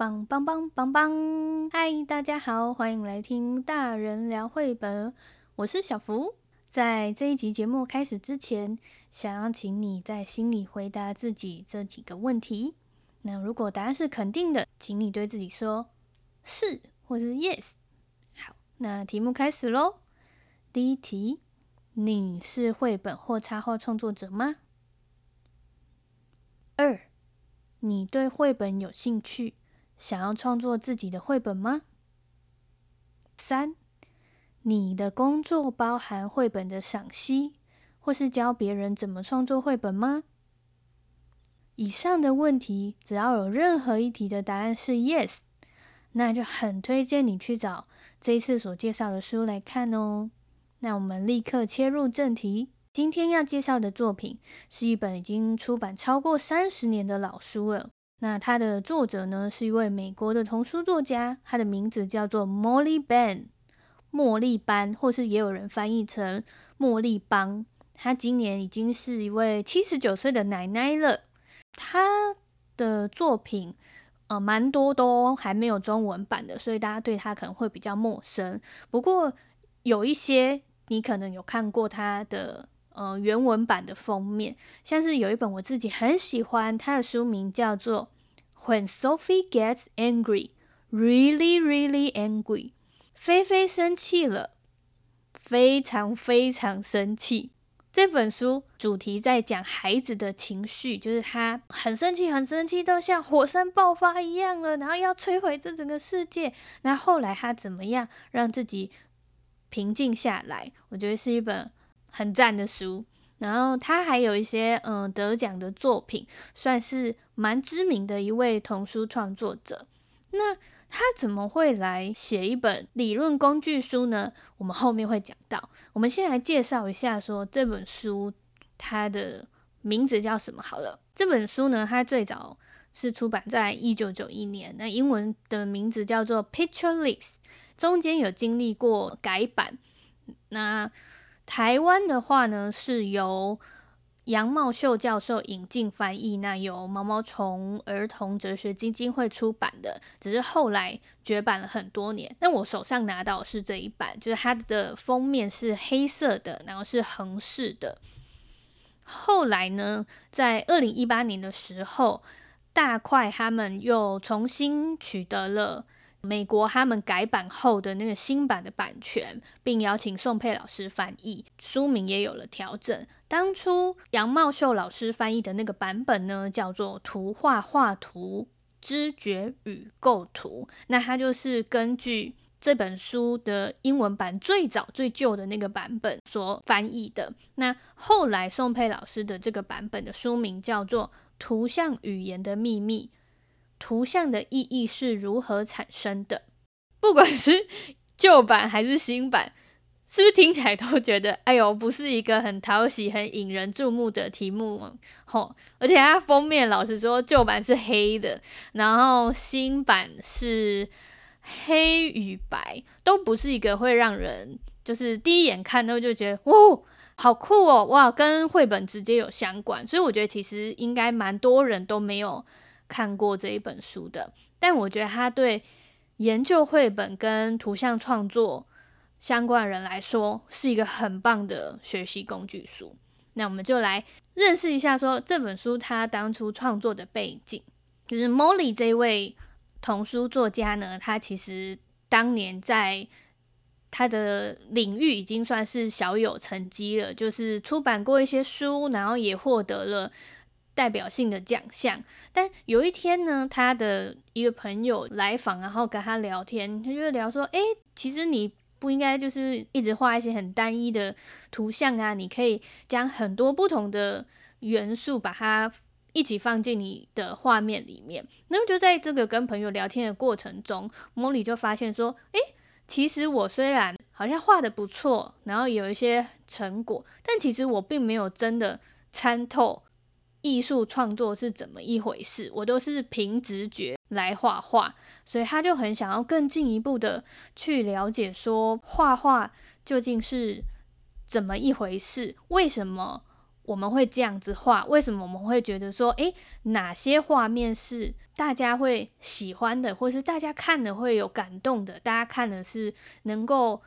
棒棒棒棒棒！嗨，大家好，欢迎来听大人聊绘本，我是小福。在这一集节目开始之前，想要请你在心里回答自己这几个问题。那如果答案是肯定的，请你对自己说是或是 yes。好，那题目开始喽。第一题，你是绘本或插画创作者吗？二，你对绘本有兴趣？想要创作自己的绘本吗？三，你的工作包含绘本的赏析，或是教别人怎么创作绘本吗？以上的问题，只要有任何一题的答案是 yes，那就很推荐你去找这一次所介绍的书来看哦。那我们立刻切入正题，今天要介绍的作品是一本已经出版超过三十年的老书了。那它的作者呢，是一位美国的童书作家，他的名字叫做 Molly Bang，茉莉班，或是也有人翻译成茉莉帮。他今年已经是一位七十九岁的奶奶了。他的作品呃蛮多都还没有中文版的，所以大家对他可能会比较陌生。不过有一些你可能有看过他的。呃，原文版的封面，像是有一本我自己很喜欢，它的书名叫做《When Sophie Gets Angry, Really, Really Angry》，菲菲生气了，非常非常生气。这本书主题在讲孩子的情绪，就是他很生气，很生气，都像火山爆发一样了，然后要摧毁这整个世界。那后来他怎么样让自己平静下来？我觉得是一本。很赞的书，然后他还有一些嗯得奖的作品，算是蛮知名的一位童书创作者。那他怎么会来写一本理论工具书呢？我们后面会讲到。我们先来介绍一下，说这本书它的名字叫什么好了。这本书呢，它最早是出版在一九九一年，那英文的名字叫做《Pictureless》，中间有经历过改版。那台湾的话呢，是由杨茂秀教授引进翻译，那由毛毛虫儿童哲学基金会出版的，只是后来绝版了很多年。那我手上拿到的是这一版，就是它的封面是黑色的，然后是横式的。后来呢，在二零一八年的时候，大块他们又重新取得了。美国他们改版后的那个新版的版权，并邀请宋佩老师翻译，书名也有了调整。当初杨茂秀老师翻译的那个版本呢，叫做《图画画图知觉与构图》，那它就是根据这本书的英文版最早最旧的那个版本所翻译的。那后来宋佩老师的这个版本的书名叫做《图像语言的秘密》。图像的意义是如何产生的？不管是旧版还是新版，是不是听起来都觉得，哎呦，不是一个很讨喜、很引人注目的题目？吼！而且它封面，老实说，旧版是黑的，然后新版是黑与白，都不是一个会让人就是第一眼看到就觉得，哇，好酷哦，哇，跟绘本直接有相关。所以我觉得其实应该蛮多人都没有。看过这一本书的，但我觉得他对研究绘本跟图像创作相关人来说，是一个很棒的学习工具书。那我们就来认识一下，说这本书他当初创作的背景，就是 Molly 这位童书作家呢，他其实当年在他的领域已经算是小有成绩了，就是出版过一些书，然后也获得了。代表性的奖项，但有一天呢，他的一个朋友来访，然后跟他聊天，他就聊说：“诶，其实你不应该就是一直画一些很单一的图像啊，你可以将很多不同的元素把它一起放进你的画面里面。”那么就在这个跟朋友聊天的过程中，莫莉就发现说：“诶，其实我虽然好像画得不错，然后有一些成果，但其实我并没有真的参透。”艺术创作是怎么一回事？我都是凭直觉来画画，所以他就很想要更进一步的去了解，说画画究竟是怎么一回事？为什么我们会这样子画？为什么我们会觉得说，诶，哪些画面是大家会喜欢的，或是大家看了会有感动的，大家看的是能够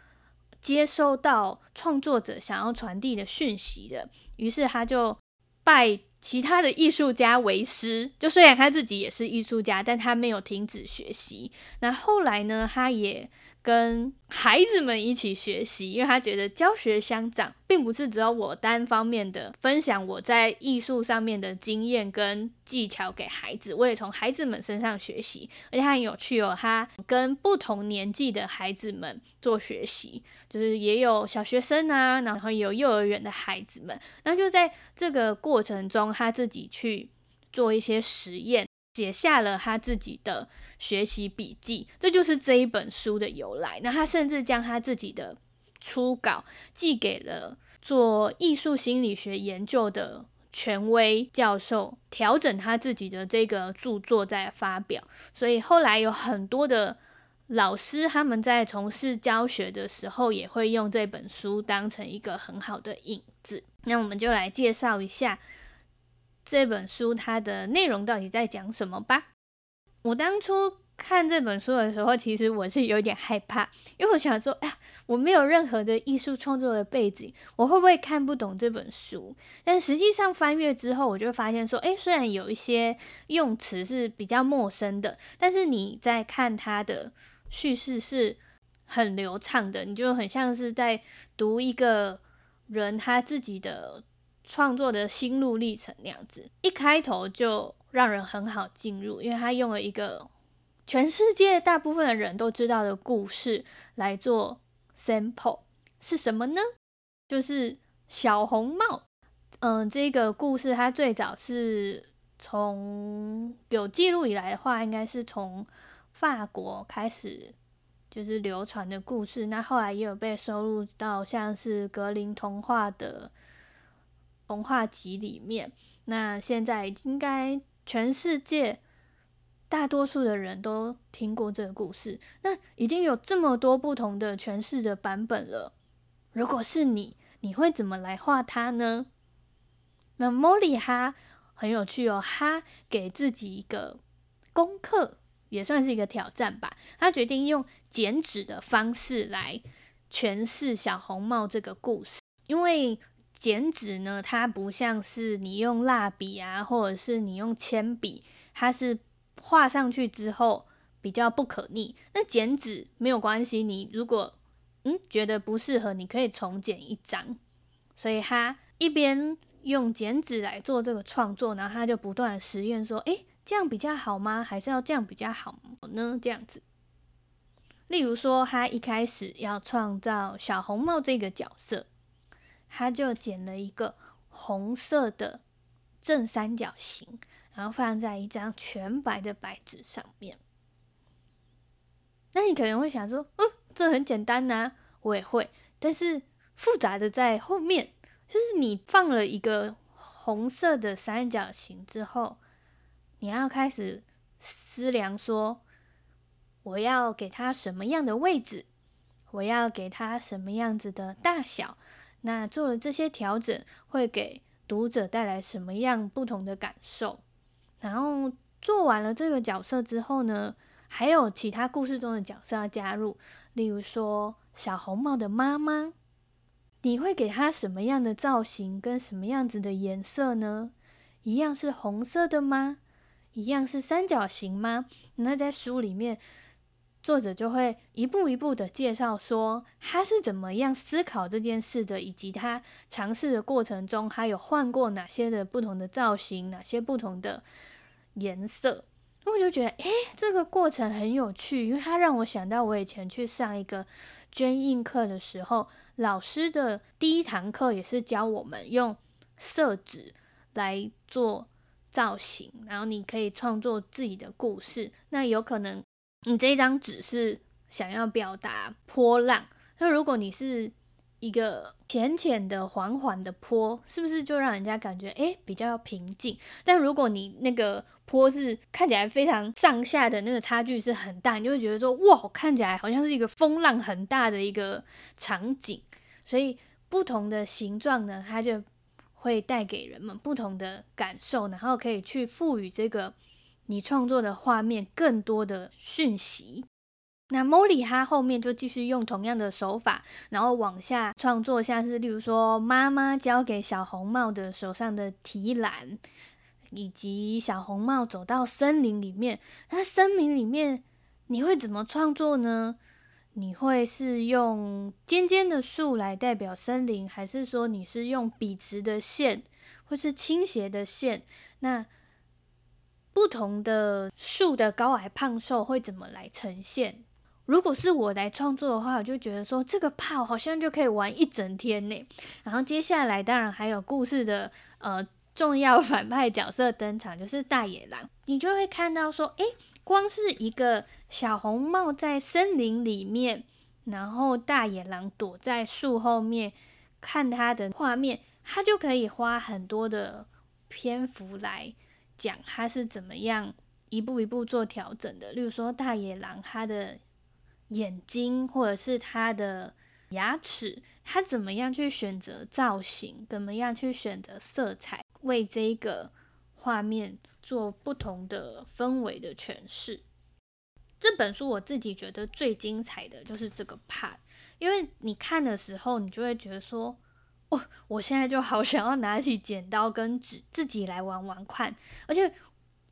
接收到创作者想要传递的讯息的。于是他就拜其他的艺术家为师，就虽然他自己也是艺术家，但他没有停止学习。那后来呢，他也跟孩子们一起学习，因为他觉得教学相长，并不是只有我单方面的分享我在艺术上面的经验跟技巧给孩子，我也从孩子们身上学习，而且他很有趣哦，他跟不同年纪的孩子们做学习，就是也有小学生啊，然后也有幼儿园的孩子们，那就在这个过程中，他自己去做一些实验。写下了他自己的学习笔记，这就是这一本书的由来。那他甚至将他自己的初稿寄给了做艺术心理学研究的权威教授，调整他自己的这个著作再发表。所以后来有很多的老师，他们在从事教学的时候，也会用这本书当成一个很好的引子。那我们就来介绍一下。这本书它的内容到底在讲什么吧？我当初看这本书的时候，其实我是有点害怕，因为我想说，哎呀，我没有任何的艺术创作的背景，我会不会看不懂这本书？但实际上翻阅之后，我就发现说，哎，虽然有一些用词是比较陌生的，但是你在看它的叙事是很流畅的，你就很像是在读一个人他自己的。创作的心路历程那样子，一开头就让人很好进入，因为他用了一个全世界大部分的人都知道的故事来做 sample，是什么呢？就是小红帽。嗯，这个故事它最早是从有记录以来的话，应该是从法国开始就是流传的故事，那后来也有被收录到像是格林童话的。童话集里面，那现在应该全世界大多数的人都听过这个故事。那已经有这么多不同的诠释的版本了。如果是你，你会怎么来画它呢？那莫莉哈很有趣哦，他给自己一个功课，也算是一个挑战吧。他决定用剪纸的方式来诠释小红帽这个故事，因为。剪纸呢，它不像是你用蜡笔啊，或者是你用铅笔，它是画上去之后比较不可逆。那剪纸没有关系，你如果嗯觉得不适合，你可以重剪一张。所以他一边用剪纸来做这个创作，然后他就不断实验说，诶，这样比较好吗？还是要这样比较好呢？这样子。例如说，他一开始要创造小红帽这个角色。他就剪了一个红色的正三角形，然后放在一张全白的白纸上面。那你可能会想说，嗯，这很简单呐，我也会。但是复杂的在后面，就是你放了一个红色的三角形之后，你要开始思量说，我要给它什么样的位置，我要给它什么样子的大小。那做了这些调整，会给读者带来什么样不同的感受？然后做完了这个角色之后呢，还有其他故事中的角色要加入，例如说小红帽的妈妈，你会给她什么样的造型跟什么样子的颜色呢？一样是红色的吗？一样是三角形吗？那在书里面。作者就会一步一步的介绍说他是怎么样思考这件事的，以及他尝试的过程中，他有换过哪些的不同的造型，哪些不同的颜色。我就觉得，诶，这个过程很有趣，因为它让我想到我以前去上一个绢印课的时候，老师的第一堂课也是教我们用色纸来做造型，然后你可以创作自己的故事。那有可能。你这一张纸是想要表达波浪，那如果你是一个浅浅的、缓缓的坡，是不是就让人家感觉诶比较平静？但如果你那个坡是看起来非常上下的那个差距是很大，你就会觉得说哇，看起来好像是一个风浪很大的一个场景。所以不同的形状呢，它就会带给人们不同的感受，然后可以去赋予这个你创作的画面更多的讯息。那 Molly 她后面就继续用同样的手法，然后往下创作，像是例如说妈妈交给小红帽的手上的提篮，以及小红帽走到森林里面。那森林里面你会怎么创作呢？你会是用尖尖的树来代表森林，还是说你是用笔直的线，或是倾斜的线？那不同的树的高矮胖瘦会怎么来呈现？如果是我来创作的话，我就觉得说这个炮好像就可以玩一整天呢。然后接下来当然还有故事的呃重要反派角色登场，就是大野狼。你就会看到说，诶，光是一个小红帽在森林里面，然后大野狼躲在树后面看他的画面，他就可以花很多的篇幅来讲他是怎么样一步一步做调整的。例如说大野狼他的。眼睛，或者是他的牙齿，他怎么样去选择造型，怎么样去选择色彩，为这个画面做不同的氛围的诠释。这本书我自己觉得最精彩的就是这个 part，因为你看的时候，你就会觉得说，我现在就好想要拿起剪刀跟纸，自己来玩玩看，而且。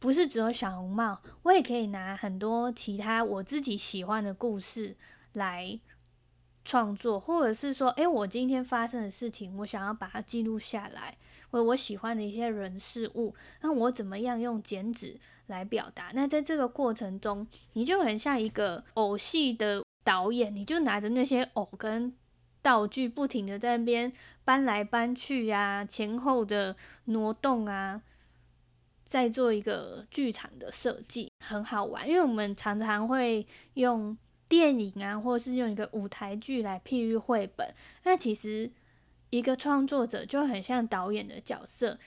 不是只有小红帽，我也可以拿很多其他我自己喜欢的故事来创作，或者是说，诶，我今天发生的事情，我想要把它记录下来，或者我喜欢的一些人事物，那我怎么样用剪纸来表达？那在这个过程中，你就很像一个偶戏的导演，你就拿着那些偶跟道具，不停的在那边搬来搬去呀、前后的挪动啊。在做一个剧场的设计，很好玩，因为我们常常会用电影啊，或是用一个舞台剧来譬喻绘本。那其实一个创作者就很像导演的角色，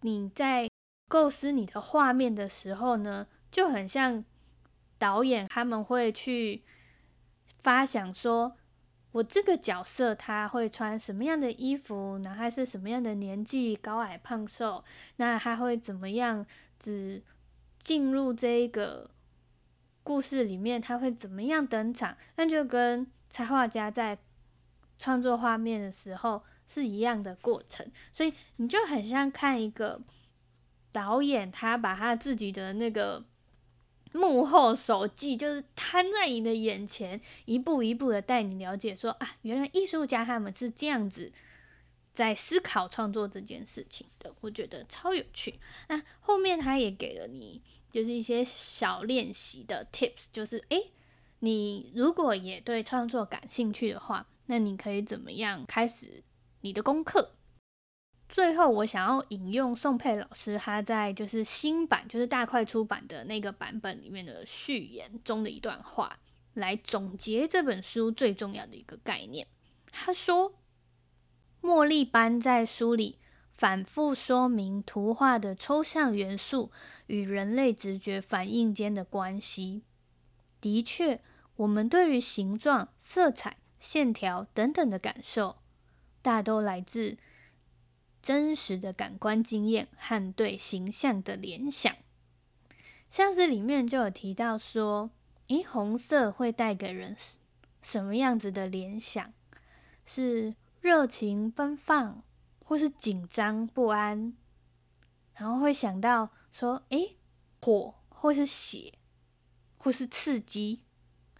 你在构思你的画面的时候呢，就很像导演，他们会去发想说。我这个角色他会穿什么样的衣服？然后是什么样的年纪？高矮胖瘦？那他会怎么样子进入这一个故事里面？他会怎么样登场？那就跟插画家在创作画面的时候是一样的过程，所以你就很像看一个导演，他把他自己的那个。幕后手记就是摊在你的眼前，一步一步的带你了解说，啊，原来艺术家他们是这样子在思考创作这件事情的，我觉得超有趣。那后面他也给了你就是一些小练习的 tips，就是诶、你如果也对创作感兴趣的话，那你可以怎么样开始你的功课？最后，我想要引用宋佩老师他在就是新版，就是大块出版的那个版本里面的序言中的一段话，来总结这本书最重要的一个概念。他说：“茉莉班在书里反复说明图画的抽象元素与人类直觉反应间的关系。的确，我们对于形状、色彩、线条等等的感受，大都来自。”真实的感官经验和对形象的联想，像是里面就有提到说，诶，红色会带给人什么样子的联想？是热情奔放，或是紧张不安？然后会想到说，诶，火，或是血，或是刺激，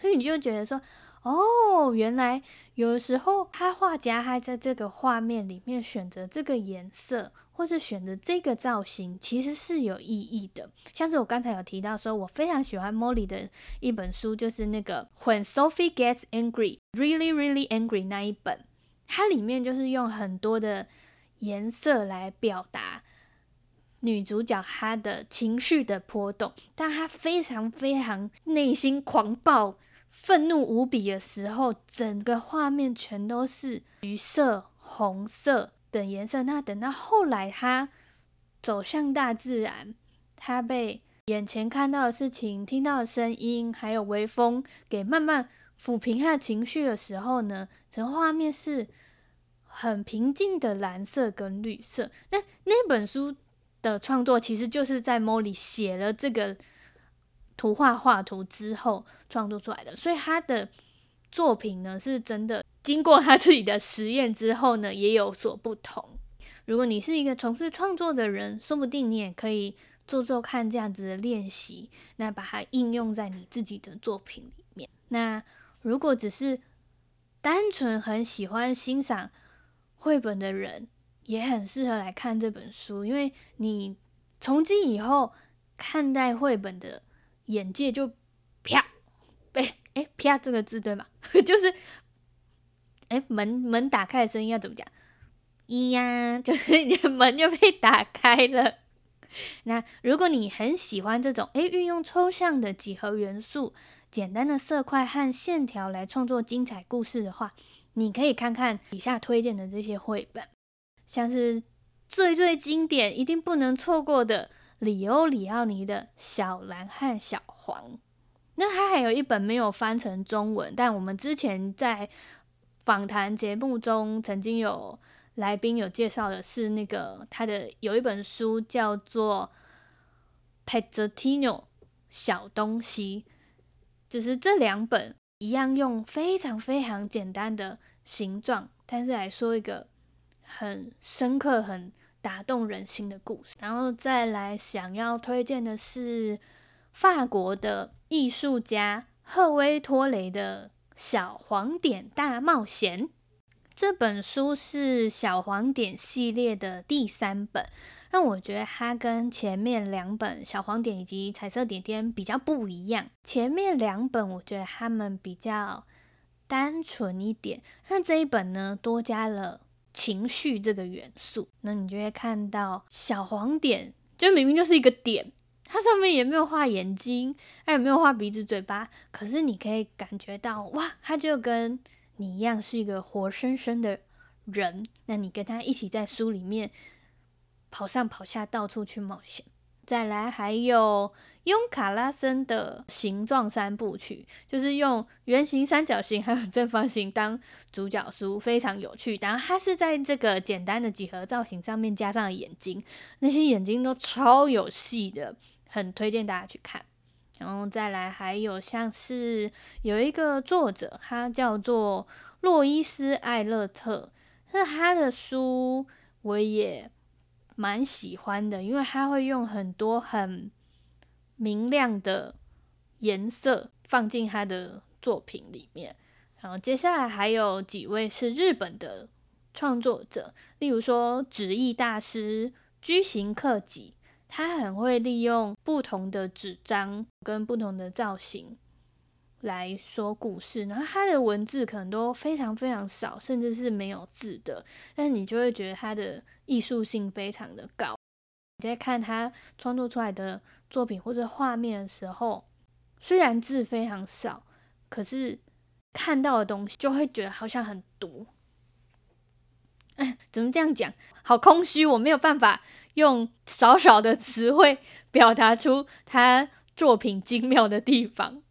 所以你就觉得说。哦，原来有的时候，他画家还在这个画面里面选择这个颜色，或是选择这个造型，其实是有意义的。像是我刚才有提到说，我非常喜欢莫里的一本书，就是那个 When Sophie Gets Angry, Really, Really Angry 那一本，它里面就是用很多的颜色来表达女主角她的情绪的波动，但她非常非常内心狂暴。愤怒无比的时候，整个画面全都是橘色、红色等颜色。那等到后来，他走向大自然，他被眼前看到的事情、听到的声音，还有微风给慢慢抚平他的情绪的时候呢，整个画面是很平静的蓝色跟绿色。那那本书的创作其实就是在莫里写了这个图画画图之后创作出来的，所以他的作品呢是真的经过他自己的实验之后呢也有所不同。如果你是一个从事创作的人，说不定你也可以做做看这样子的练习，那把它应用在你自己的作品里面。那如果只是单纯很喜欢欣赏绘本的人，也很适合来看这本书，因为你从今以后看待绘本的眼界就啪被哎啪这个字对吗？就是哎门门打开的声音要怎么讲？咿呀，就是你的门就被打开了。那如果你很喜欢这种哎运用抽象的几何元素、简单的色块和线条来创作精彩故事的话，你可以看看以下推荐的这些绘本。像是最最经典、一定不能错过的里欧里奥尼的《小蓝和小黄》，那他还有一本没有翻成中文，但我们之前在访谈节目中曾经有来宾有介绍的是那个他的有一本书叫做《Pezzettino》小东西，就是这两本一样用非常非常简单的形状，但是来说一个。很深刻、很打动人心的故事，然后再来想要推荐的是法国的艺术家赫威托雷的《小黄点大冒险》。这本书是小黄点系列的第三本，那我觉得它跟前面两本小黄点以及彩色点点比较不一样。前面两本我觉得它们比较单纯一点，那这一本呢，多加了。情绪这个元素，那你就会看到小黄点，就明明就是一个点，它上面也没有画眼睛，它也没有画鼻子、嘴巴，可是你可以感觉到，哇，它就跟你一样是一个活生生的人，那你跟他一起在书里面跑上跑下，到处去冒险。再来，还有雍卡拉森的形状三部曲，就是用圆形、三角形还有正方形当主角书，非常有趣。然后它是在这个简单的几何造型上面加上眼睛，那些眼睛都超有戏的，很推荐大家去看。然后再来，还有像是有一个作者，他叫做洛伊斯·艾勒特，那他的书我也。蛮喜欢的，因为他会用很多很明亮的颜色放进他的作品里面。然后接下来还有几位是日本的创作者，例如说纸艺大师居行克己，他很会利用不同的纸张跟不同的造型来说故事。然后他的文字可能都非常非常少，甚至是没有字的，但是你就会觉得他的。艺术性非常的高，你在看他创作出来的作品或者画面的时候，虽然字非常少，可是看到的东西就会觉得好像很多。哎，怎么这样讲？好空虚，我没有办法用少少的词汇表达出他作品精妙的地方。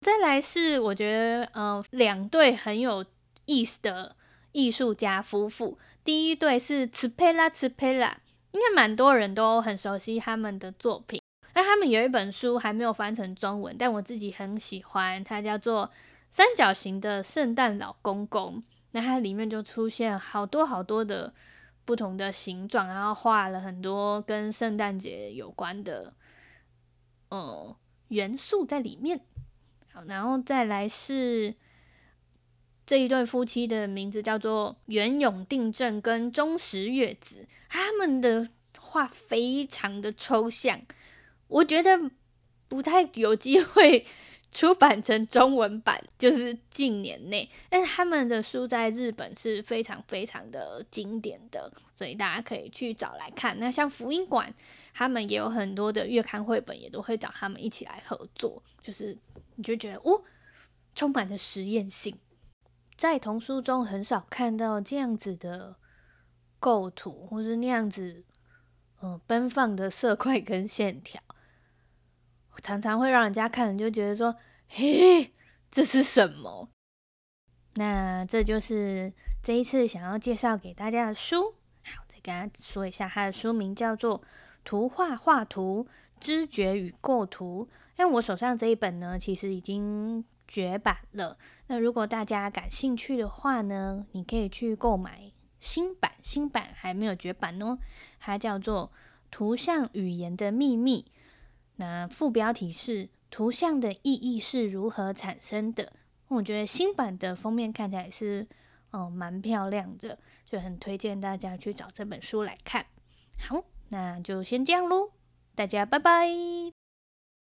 再来是我觉得，嗯、呃，两对很有意思的艺术家夫妇。第一对是茨佩拉，茨佩拉，应该蛮多人都很熟悉他们的作品。那他们有一本书还没有翻成中文，但我自己很喜欢，它叫做《三角形的圣诞老公公》。那它里面就出现好多好多的不同的形状，然后画了很多跟圣诞节有关的嗯元素在里面。好，然后再来是。这一对夫妻的名字叫做袁永定正跟中石月子，他们的画非常的抽象，我觉得不太有机会 出版成中文版，就是近年内。但是他们的书在日本是非常非常的经典的，所以大家可以去找来看。那像福音馆，他们也有很多的月刊绘本，也都会找他们一起来合作，就是你就觉得哦，充满了实验性。在童书中很少看到这样子的构图，或是那样子，嗯，奔放的色块跟线条，常常会让人家看就觉得说，嘿，这是什么？那这就是这一次想要介绍给大家的书。好，再跟大家说一下，它的书名叫做《图画画图、知觉与构图。因为我手上这一本呢，其实已经绝版了。那如果大家感兴趣的话呢，你可以去购买新版，新版还没有绝版哦。它叫做《图像语言的秘密》，那副标题是“图像的意义是如何产生的”。我觉得新版的封面看起来是，哦，蛮漂亮的，就很推荐大家去找这本书来看。好，那就先这样喽，大家拜拜。